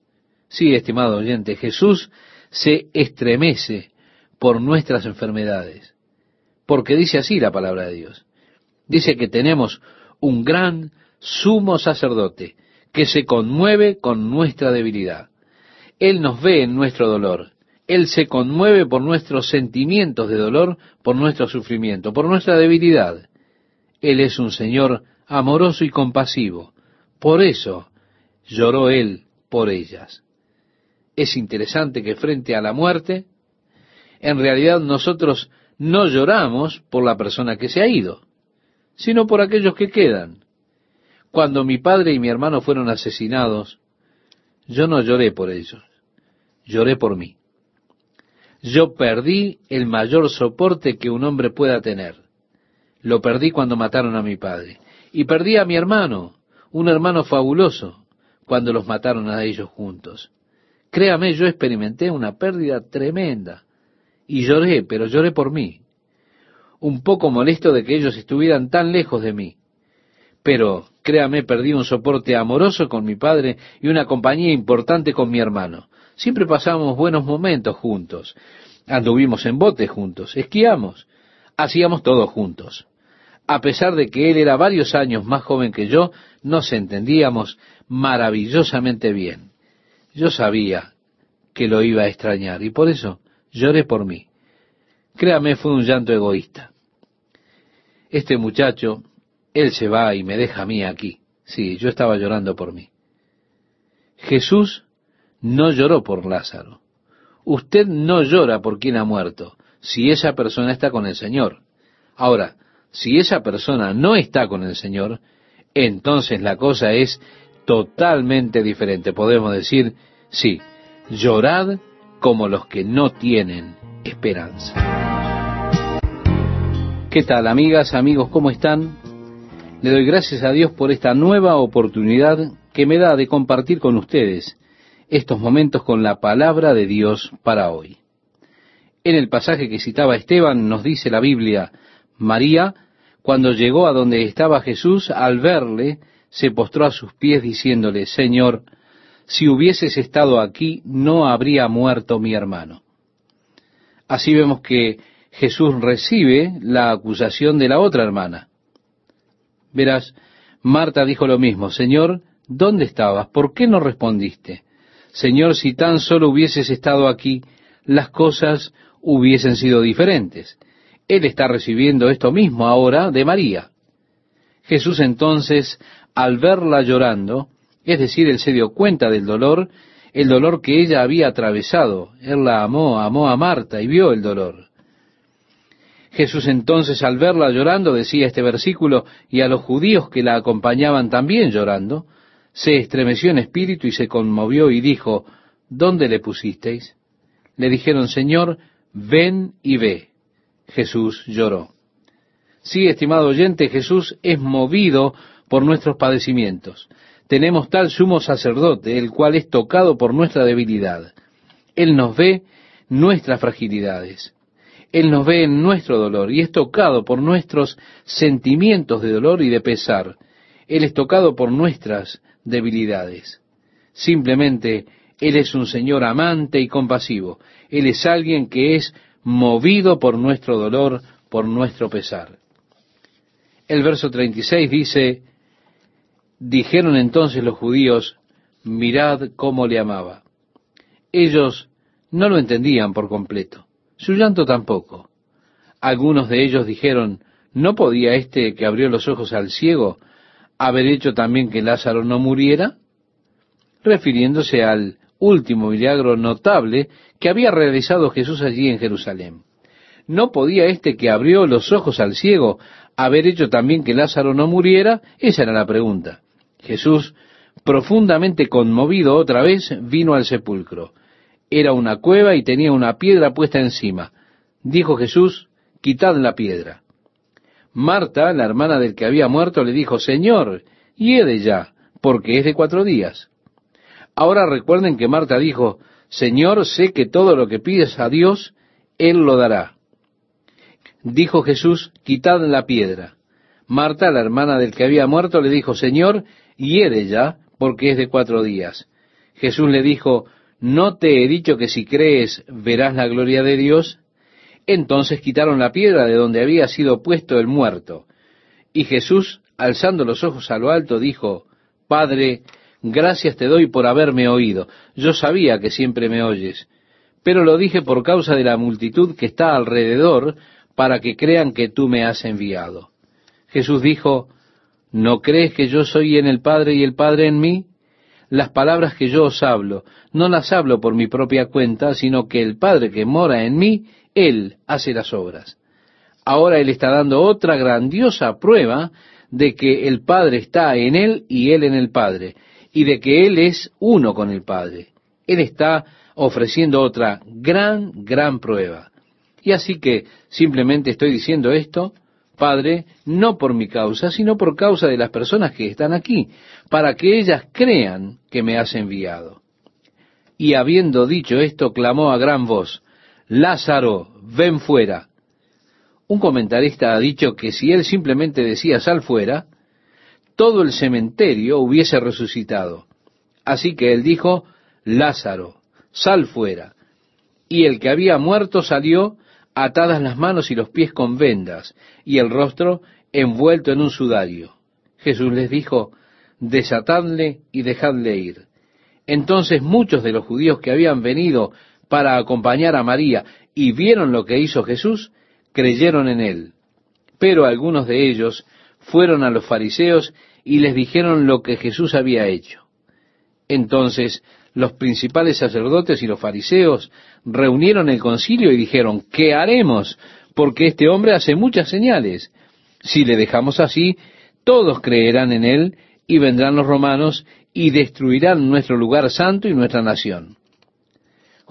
Speaker 1: Sí, estimado oyente, Jesús se estremece por nuestras enfermedades, porque dice así la palabra de Dios. Dice que tenemos un gran sumo sacerdote que se conmueve con nuestra debilidad. Él nos ve en nuestro dolor. Él se conmueve por nuestros sentimientos de dolor, por nuestro sufrimiento, por nuestra debilidad. Él es un Señor amoroso y compasivo. Por eso lloró Él por ellas. Es interesante que frente a la muerte, en realidad nosotros no lloramos por la persona que se ha ido, sino por aquellos que quedan. Cuando mi padre y mi hermano fueron asesinados, yo no lloré por ellos, lloré por mí. Yo perdí el mayor soporte que un hombre pueda tener. Lo perdí cuando mataron a mi padre. Y perdí a mi hermano, un hermano fabuloso, cuando los mataron a ellos juntos. Créame, yo experimenté una pérdida tremenda. Y lloré, pero lloré por mí. Un poco molesto de que ellos estuvieran tan lejos de mí. Pero, créame, perdí un soporte amoroso con mi padre y una compañía importante con mi hermano. Siempre pasamos buenos momentos juntos. Anduvimos en bote juntos, esquiamos, hacíamos todo juntos. A pesar de que él era varios años más joven que yo, nos entendíamos maravillosamente bien. Yo sabía que lo iba a extrañar y por eso lloré por mí. Créame, fue un llanto egoísta. Este muchacho, él se va y me deja a mí aquí. Sí, yo estaba llorando por mí. Jesús no lloró por Lázaro. Usted no llora por quien ha muerto, si esa persona está con el Señor. Ahora, si esa persona no está con el Señor, entonces la cosa es totalmente diferente. Podemos decir, sí, llorad como los que no tienen esperanza. ¿Qué tal, amigas, amigos? ¿Cómo están? Le doy gracias a Dios por esta nueva oportunidad que me da de compartir con ustedes estos momentos con la palabra de Dios para hoy. En el pasaje que citaba Esteban nos dice la Biblia, María, cuando llegó a donde estaba Jesús, al verle, se postró a sus pies diciéndole, Señor, si hubieses estado aquí, no habría muerto mi hermano. Así vemos que Jesús recibe la acusación de la otra hermana. Verás, Marta dijo lo mismo, Señor, ¿dónde estabas? ¿Por qué no respondiste? Señor, si tan solo hubieses estado aquí, las cosas hubiesen sido diferentes. Él está recibiendo esto mismo ahora de María. Jesús entonces, al verla llorando, es decir, él se dio cuenta del dolor, el dolor que ella había atravesado. Él la amó, amó a Marta y vio el dolor. Jesús entonces al verla llorando, decía este versículo, y a los judíos que la acompañaban también llorando, se estremeció en espíritu y se conmovió y dijo, ¿Dónde le pusisteis? Le dijeron, Señor, ven y ve. Jesús lloró. Sí, estimado oyente, Jesús es movido por nuestros padecimientos. Tenemos tal sumo sacerdote, el cual es tocado por nuestra debilidad. Él nos ve nuestras fragilidades. Él nos ve en nuestro dolor y es tocado por nuestros sentimientos de dolor y de pesar. Él es tocado por nuestras debilidades. Simplemente Él es un Señor amante y compasivo. Él es alguien que es movido por nuestro dolor, por nuestro pesar. El verso 36 dice, dijeron entonces los judíos, mirad cómo le amaba. Ellos no lo entendían por completo, su llanto tampoco. Algunos de ellos dijeron, ¿no podía este que abrió los ojos al ciego haber hecho también que Lázaro no muriera? Refiriéndose al último milagro notable que había realizado Jesús allí en Jerusalén. ¿No podía este que abrió los ojos al ciego haber hecho también que Lázaro no muriera? Esa era la pregunta. Jesús, profundamente conmovido otra vez, vino al sepulcro. Era una cueva y tenía una piedra puesta encima. Dijo Jesús, quitad la piedra. Marta, la hermana del que había muerto, le dijo, Señor, hiede ya, porque es de cuatro días. Ahora recuerden que Marta dijo, Señor, sé que todo lo que pides a Dios, Él lo dará. Dijo Jesús, quitad la piedra. Marta, la hermana del que había muerto, le dijo, Señor, hiede ya, porque es de cuatro días. Jesús le dijo, ¿no te he dicho que si crees verás la gloria de Dios? Entonces quitaron la piedra de donde había sido puesto el muerto. Y Jesús, alzando los ojos a lo alto, dijo, Padre, gracias te doy por haberme oído. Yo sabía que siempre me oyes, pero lo dije por causa de la multitud que está alrededor, para que crean que tú me has enviado. Jesús dijo, ¿no crees que yo soy en el Padre y el Padre en mí? Las palabras que yo os hablo, no las hablo por mi propia cuenta, sino que el Padre que mora en mí, Él hace las obras. Ahora Él está dando otra grandiosa prueba de que el Padre está en Él y Él en el Padre, y de que Él es uno con el Padre. Él está ofreciendo otra gran, gran prueba. Y así que simplemente estoy diciendo esto, Padre, no por mi causa, sino por causa de las personas que están aquí, para que ellas crean que me has enviado. Y habiendo dicho esto, clamó a gran voz, Lázaro, ven fuera. Un comentarista ha dicho que si él simplemente decía sal fuera, todo el cementerio hubiese resucitado. Así que él dijo, Lázaro, sal fuera. Y el que había muerto salió atadas las manos y los pies con vendas, y el rostro envuelto en un sudario. Jesús les dijo, desatadle y dejadle ir. Entonces muchos de los judíos que habían venido para acompañar a María y vieron lo que hizo Jesús, creyeron en él. Pero algunos de ellos fueron a los fariseos y les dijeron lo que Jesús había hecho. Entonces los principales sacerdotes y los fariseos reunieron el concilio y dijeron, ¿qué haremos? Porque este hombre hace muchas señales. Si le dejamos así, todos creerán en él y vendrán los romanos y destruirán nuestro lugar santo y nuestra nación.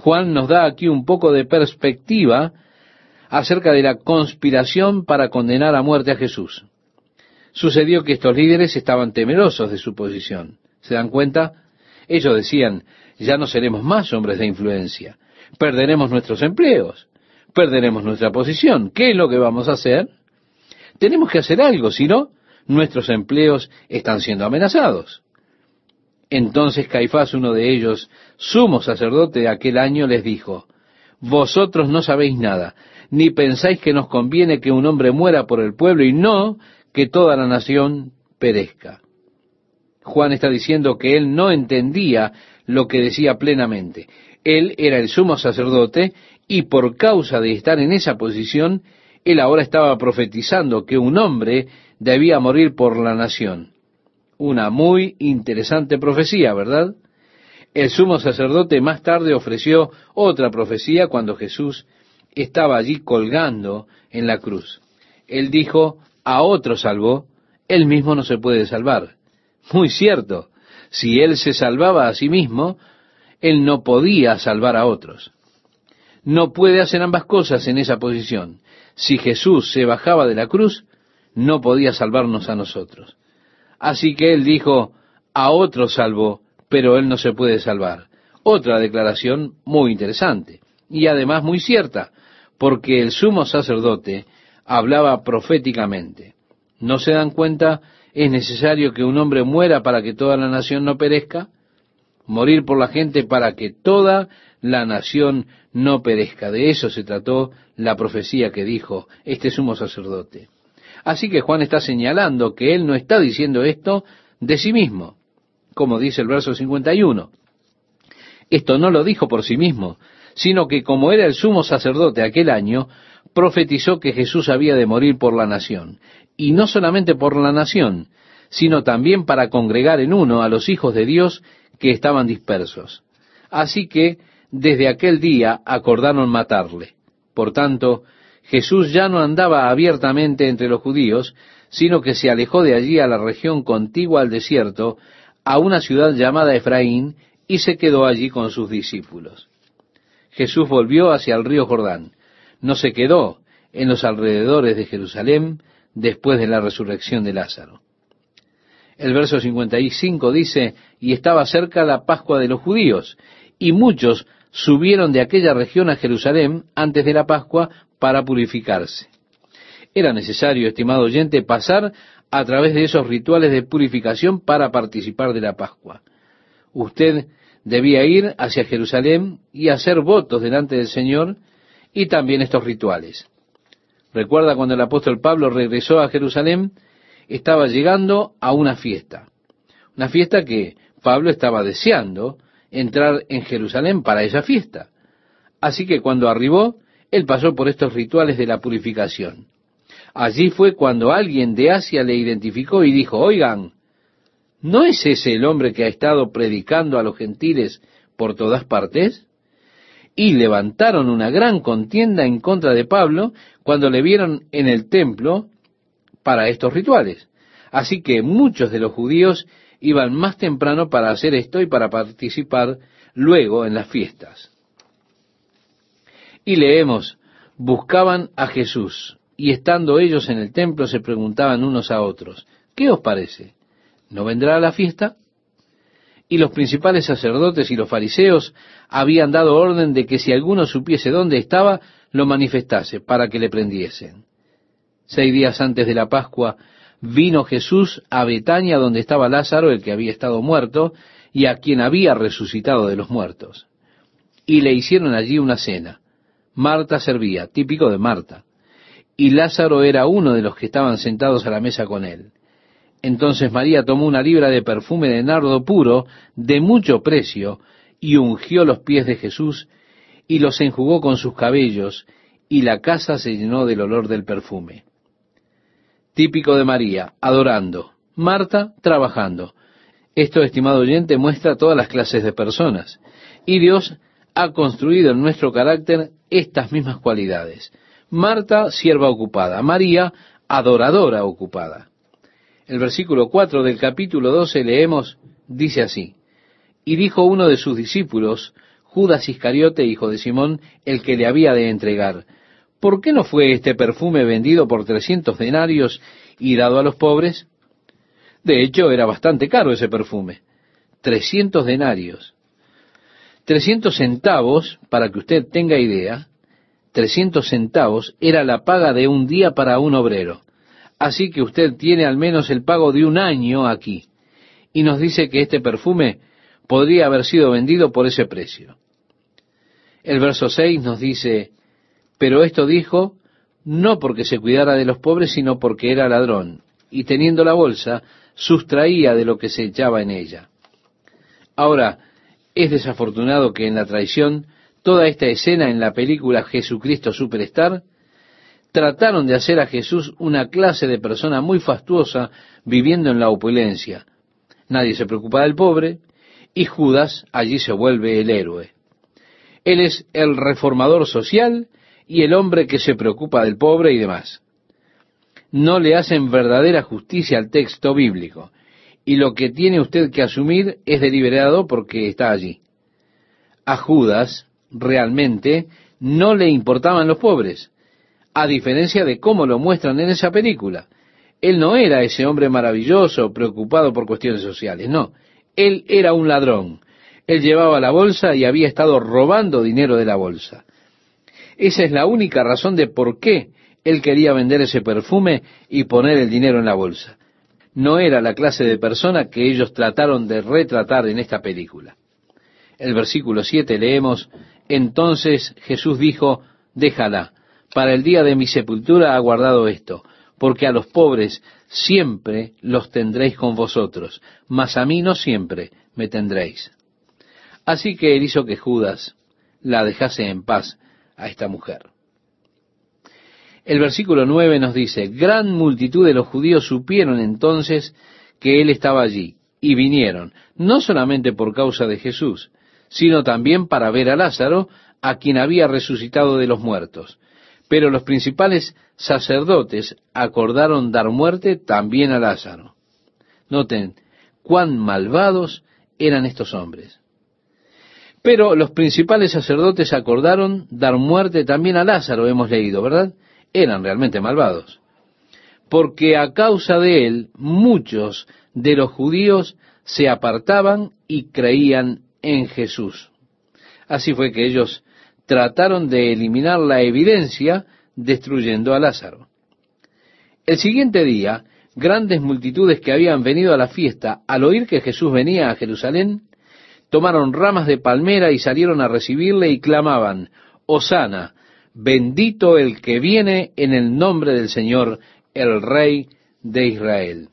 Speaker 1: Juan nos da aquí un poco de perspectiva acerca de la conspiración para condenar a muerte a Jesús. Sucedió que estos líderes estaban temerosos de su posición. ¿Se dan cuenta? Ellos decían, ya no seremos más hombres de influencia, perderemos nuestros empleos, perderemos nuestra posición. ¿Qué es lo que vamos a hacer? Tenemos que hacer algo, si no, nuestros empleos están siendo amenazados. Entonces Caifás, uno de ellos, sumo sacerdote de aquel año, les dijo, Vosotros no sabéis nada, ni pensáis que nos conviene que un hombre muera por el pueblo y no que toda la nación perezca. Juan está diciendo que él no entendía lo que decía plenamente. Él era el sumo sacerdote y por causa de estar en esa posición, él ahora estaba profetizando que un hombre debía morir por la nación. Una muy interesante profecía, ¿verdad? El sumo sacerdote más tarde ofreció otra profecía cuando Jesús estaba allí colgando en la cruz. Él dijo, a otro salvó, él mismo no se puede salvar. Muy cierto, si él se salvaba a sí mismo, él no podía salvar a otros. No puede hacer ambas cosas en esa posición. Si Jesús se bajaba de la cruz, no podía salvarnos a nosotros. Así que él dijo, a otro salvó, pero él no se puede salvar. Otra declaración muy interesante y además muy cierta, porque el sumo sacerdote hablaba proféticamente. ¿No se dan cuenta ¿Es necesario que un hombre muera para que toda la nación no perezca? Morir por la gente para que toda la nación no perezca. De eso se trató la profecía que dijo este sumo sacerdote. Así que Juan está señalando que él no está diciendo esto de sí mismo, como dice el verso 51. Esto no lo dijo por sí mismo, sino que como era el sumo sacerdote aquel año, profetizó que Jesús había de morir por la nación y no solamente por la nación, sino también para congregar en uno a los hijos de Dios que estaban dispersos. Así que desde aquel día acordaron matarle. Por tanto, Jesús ya no andaba abiertamente entre los judíos, sino que se alejó de allí a la región contigua al desierto, a una ciudad llamada Efraín, y se quedó allí con sus discípulos. Jesús volvió hacia el río Jordán. No se quedó en los alrededores de Jerusalén después de la resurrección de Lázaro. El verso 55 dice, y estaba cerca la Pascua de los judíos, y muchos subieron de aquella región a Jerusalén antes de la Pascua para purificarse. Era necesario, estimado oyente, pasar a través de esos rituales de purificación para participar de la Pascua. Usted debía ir hacia Jerusalén y hacer votos delante del Señor y también estos rituales. Recuerda cuando el apóstol Pablo regresó a Jerusalén, estaba llegando a una fiesta. Una fiesta que Pablo estaba deseando entrar en Jerusalén para esa fiesta. Así que cuando arribó, él pasó por estos rituales de la purificación. Allí fue cuando alguien de Asia le identificó y dijo, oigan, ¿no es ese el hombre que ha estado predicando a los gentiles por todas partes? Y levantaron una gran contienda en contra de Pablo cuando le vieron en el templo para estos rituales. Así que muchos de los judíos iban más temprano para hacer esto y para participar luego en las fiestas. Y leemos, buscaban a Jesús, y estando ellos en el templo se preguntaban unos a otros, ¿qué os parece? ¿No vendrá a la fiesta? Y los principales sacerdotes y los fariseos habían dado orden de que si alguno supiese dónde estaba, lo manifestase para que le prendiesen. Seis días antes de la Pascua vino Jesús a Betania donde estaba Lázaro, el que había estado muerto, y a quien había resucitado de los muertos. Y le hicieron allí una cena. Marta servía, típico de Marta, y Lázaro era uno de los que estaban sentados a la mesa con él. Entonces María tomó una libra de perfume de nardo puro, de mucho precio, y ungió los pies de Jesús, y los enjugó con sus cabellos, y la casa se llenó del olor del perfume típico de María, adorando. Marta, trabajando. Esto, estimado oyente, muestra todas las clases de personas. Y Dios ha construido en nuestro carácter estas mismas cualidades. Marta, sierva ocupada. María, adoradora ocupada. El versículo 4 del capítulo 12 leemos, dice así, y dijo uno de sus discípulos, Judas Iscariote, hijo de Simón, el que le había de entregar, ¿por qué no fue este perfume vendido por trescientos denarios y dado a los pobres? De hecho, era bastante caro ese perfume. Trescientos denarios. Trescientos centavos, para que usted tenga idea, trescientos centavos era la paga de un día para un obrero. Así que usted tiene al menos el pago de un año aquí. Y nos dice que este perfume podría haber sido vendido por ese precio. El verso 6 nos dice, pero esto dijo no porque se cuidara de los pobres, sino porque era ladrón, y teniendo la bolsa, sustraía de lo que se echaba en ella. Ahora, es desafortunado que en la traición, toda esta escena en la película Jesucristo Superstar, trataron de hacer a Jesús una clase de persona muy fastuosa viviendo en la opulencia. Nadie se preocupa del pobre, y Judas allí se vuelve el héroe. Él es el reformador social y el hombre que se preocupa del pobre y demás. No le hacen verdadera justicia al texto bíblico, y lo que tiene usted que asumir es deliberado porque está allí. A Judas realmente no le importaban los pobres, a diferencia de cómo lo muestran en esa película. Él no era ese hombre maravilloso, preocupado por cuestiones sociales, no. Él era un ladrón. Él llevaba la bolsa y había estado robando dinero de la bolsa. Esa es la única razón de por qué él quería vender ese perfume y poner el dinero en la bolsa. No era la clase de persona que ellos trataron de retratar en esta película. El versículo 7 leemos, entonces Jesús dijo, déjala, para el día de mi sepultura ha guardado esto, porque a los pobres siempre los tendréis con vosotros, mas a mí no siempre me tendréis. Así que él hizo que Judas la dejase en paz a esta mujer. El versículo 9 nos dice, gran multitud de los judíos supieron entonces que él estaba allí y vinieron, no solamente por causa de Jesús, sino también para ver a Lázaro, a quien había resucitado de los muertos. Pero los principales sacerdotes acordaron dar muerte también a Lázaro. Noten cuán malvados eran estos hombres. Pero los principales sacerdotes acordaron dar muerte también a Lázaro, hemos leído, ¿verdad? Eran realmente malvados. Porque a causa de él muchos de los judíos se apartaban y creían en Jesús. Así fue que ellos trataron de eliminar la evidencia destruyendo a Lázaro. El siguiente día, grandes multitudes que habían venido a la fiesta, al oír que Jesús venía a Jerusalén, tomaron ramas de palmera y salieron a recibirle y clamaban, Osana, bendito el que viene en el nombre del Señor, el Rey de Israel.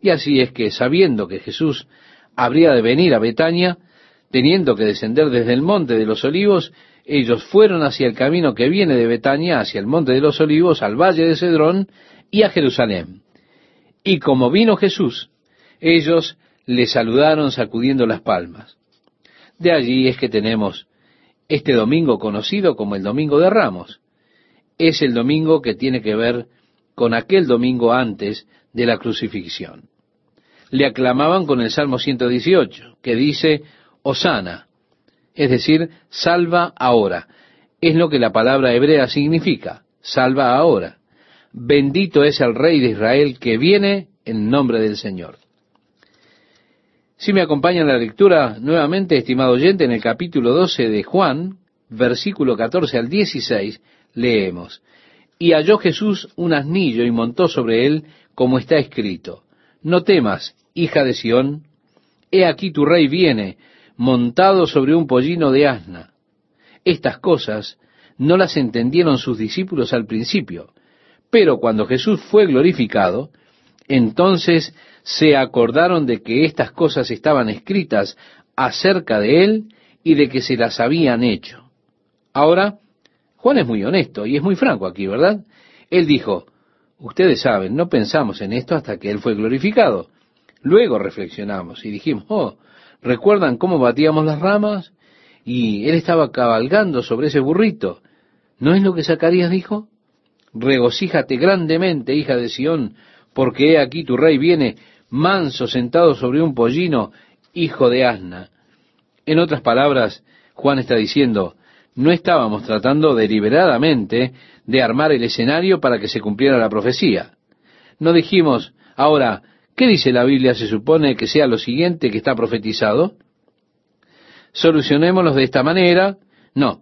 Speaker 1: Y así es que, sabiendo que Jesús habría de venir a Betania, teniendo que descender desde el monte de los olivos, ellos fueron hacia el camino que viene de Betania, hacia el monte de los olivos, al valle de Cedrón y a Jerusalén. Y como vino Jesús, ellos le saludaron sacudiendo las palmas. De allí es que tenemos este domingo conocido como el Domingo de Ramos. Es el domingo que tiene que ver con aquel domingo antes de la crucifixión. Le aclamaban con el Salmo 118, que dice, Osana, es decir, salva ahora. Es lo que la palabra hebrea significa, salva ahora. Bendito es el Rey de Israel que viene en nombre del Señor. Si me acompañan la lectura nuevamente, estimado oyente, en el capítulo 12 de Juan, versículo 14 al 16, leemos, Y halló Jesús un asnillo y montó sobre él, como está escrito, No temas, hija de Sión, he aquí tu rey viene, montado sobre un pollino de asna. Estas cosas no las entendieron sus discípulos al principio, pero cuando Jesús fue glorificado, entonces se acordaron de que estas cosas estaban escritas acerca de él y de que se las habían hecho. Ahora, Juan es muy honesto y es muy franco aquí, ¿verdad? Él dijo, ustedes saben, no pensamos en esto hasta que él fue glorificado. Luego reflexionamos y dijimos, oh, ¿Recuerdan cómo batíamos las ramas? Y él estaba cabalgando sobre ese burrito. ¿No es lo que Zacarías dijo? Regocíjate grandemente, hija de Sión, porque he aquí tu rey viene manso sentado sobre un pollino, hijo de asna. En otras palabras, Juan está diciendo, no estábamos tratando deliberadamente de armar el escenario para que se cumpliera la profecía. No dijimos, ahora, ¿Qué dice la Biblia? Se supone que sea lo siguiente que está profetizado. Solucionémoslo de esta manera. No,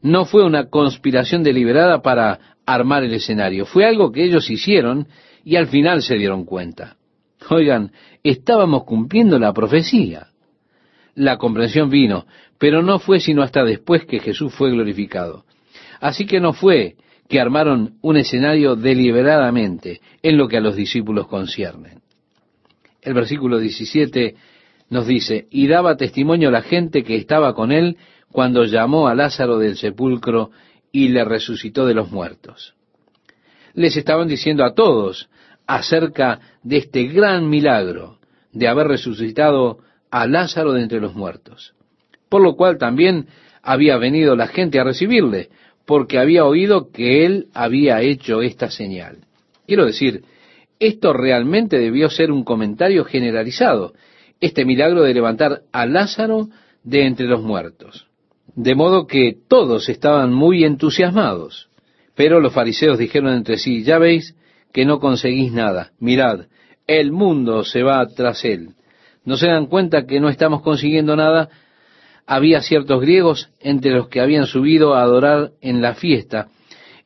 Speaker 1: no fue una conspiración deliberada para armar el escenario. Fue algo que ellos hicieron y al final se dieron cuenta. Oigan, estábamos cumpliendo la profecía. La comprensión vino, pero no fue sino hasta después que Jesús fue glorificado. Así que no fue que armaron un escenario deliberadamente en lo que a los discípulos conciernen el versículo 17 nos dice, y daba testimonio la gente que estaba con él cuando llamó a Lázaro del sepulcro y le resucitó de los muertos. Les estaban diciendo a todos acerca de este gran milagro de haber resucitado a Lázaro de entre los muertos. Por lo cual también había venido la gente a recibirle, porque había oído que él había hecho esta señal. Quiero decir, esto realmente debió ser un comentario generalizado, este milagro de levantar a Lázaro de entre los muertos. De modo que todos estaban muy entusiasmados. Pero los fariseos dijeron entre sí, ya veis que no conseguís nada. Mirad, el mundo se va tras él. ¿No se dan cuenta que no estamos consiguiendo nada? Había ciertos griegos entre los que habían subido a adorar en la fiesta.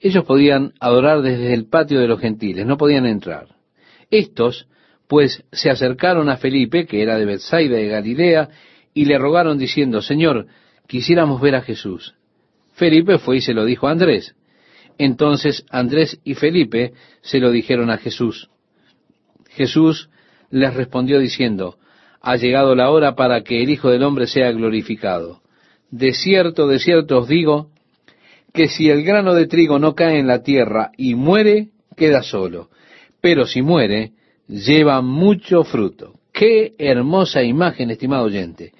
Speaker 1: Ellos podían adorar desde el patio de los gentiles, no podían entrar. Estos, pues, se acercaron a Felipe, que era de Bethsaida de Galilea, y le rogaron diciendo, Señor, quisiéramos ver a Jesús. Felipe fue y se lo dijo a Andrés. Entonces Andrés y Felipe se lo dijeron a Jesús. Jesús les respondió diciendo, ha llegado la hora para que el Hijo del Hombre sea glorificado. De cierto, de cierto os digo, que si el grano de trigo no cae en la tierra y muere, queda solo pero si muere, lleva mucho fruto. Qué hermosa imagen, estimado oyente.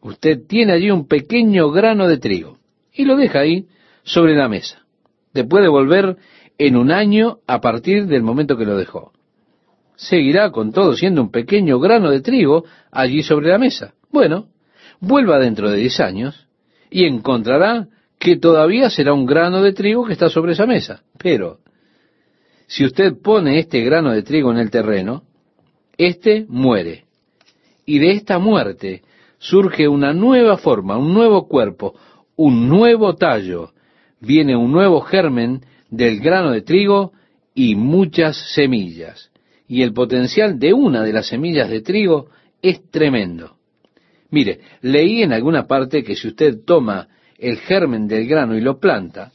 Speaker 1: Usted tiene allí un pequeño grano de trigo y lo deja ahí sobre la mesa. Te puede volver en un año a partir del momento que lo dejó. Seguirá con todo siendo un pequeño grano de trigo allí sobre la mesa. Bueno, vuelva dentro de diez años y encontrará que todavía será un grano de trigo que está sobre esa mesa. Pero, si usted pone este grano de trigo en el terreno, éste muere. Y de esta muerte surge una nueva forma, un nuevo cuerpo, un nuevo tallo. Viene un nuevo germen del grano de trigo y muchas semillas. Y el potencial de una de las semillas de trigo es tremendo. Mire, leí en alguna parte que si usted toma el germen del grano y lo planta,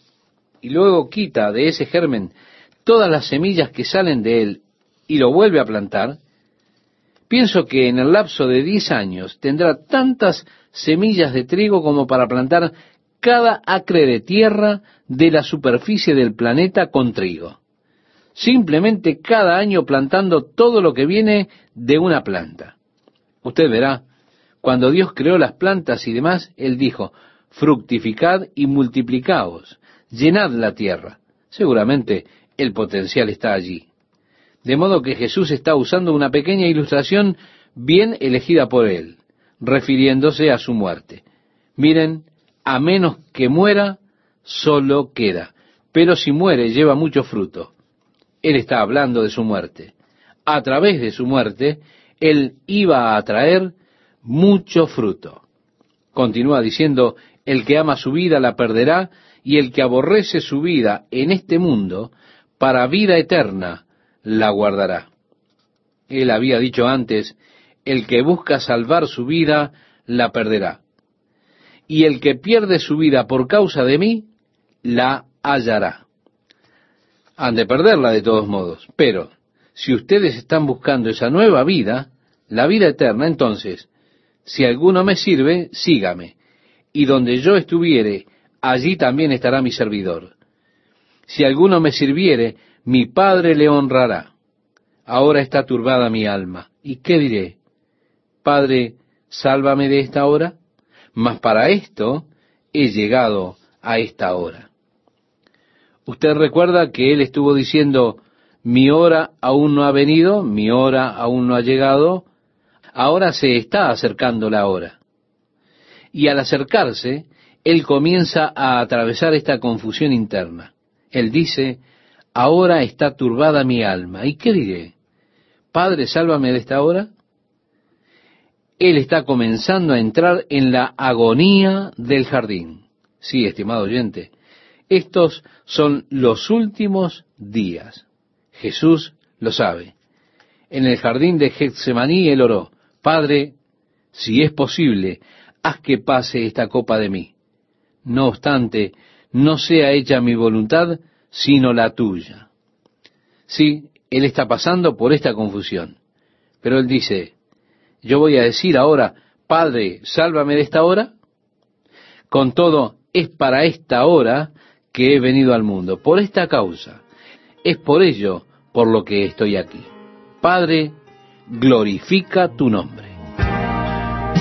Speaker 1: y luego quita de ese germen todas las semillas que salen de él y lo vuelve a plantar, pienso que en el lapso de diez años tendrá tantas semillas de trigo como para plantar cada acre de tierra de la superficie del planeta con trigo. Simplemente cada año plantando todo lo que viene de una planta. Usted verá, cuando Dios creó las plantas y demás, Él dijo, fructificad y multiplicaos, llenad la tierra. Seguramente el potencial está allí. De modo que Jesús está usando una pequeña ilustración bien elegida por él, refiriéndose a su muerte. Miren, a menos que muera, solo queda. Pero si muere, lleva mucho fruto. Él está hablando de su muerte. A través de su muerte, él iba a traer mucho fruto. Continúa diciendo, el que ama su vida la perderá, y el que aborrece su vida en este mundo, para vida eterna la guardará. Él había dicho antes, el que busca salvar su vida, la perderá. Y el que pierde su vida por causa de mí, la hallará. Han de perderla de todos modos, pero si ustedes están buscando esa nueva vida, la vida eterna, entonces, si alguno me sirve, sígame, y donde yo estuviere, allí también estará mi servidor. Si alguno me sirviere, mi Padre le honrará. Ahora está turbada mi alma. ¿Y qué diré? Padre, sálvame de esta hora. Mas para esto he llegado a esta hora. Usted recuerda que él estuvo diciendo, mi hora aún no ha venido, mi hora aún no ha llegado, ahora se está acercando la hora. Y al acercarse, él comienza a atravesar esta confusión interna. Él dice, ahora está turbada mi alma. ¿Y qué diré? Padre, sálvame de esta hora. Él está comenzando a entrar en la agonía del jardín. Sí, estimado oyente, estos son los últimos días. Jesús lo sabe. En el jardín de Getsemaní él oró, Padre, si es posible, haz que pase esta copa de mí. No obstante, no sea hecha mi voluntad, sino la tuya. Sí, él está pasando por esta confusión, pero él dice, yo voy a decir ahora, Padre, sálvame de esta hora. Con todo, es para esta hora que he venido al mundo, por esta causa. Es por ello por lo que estoy aquí. Padre, glorifica tu nombre.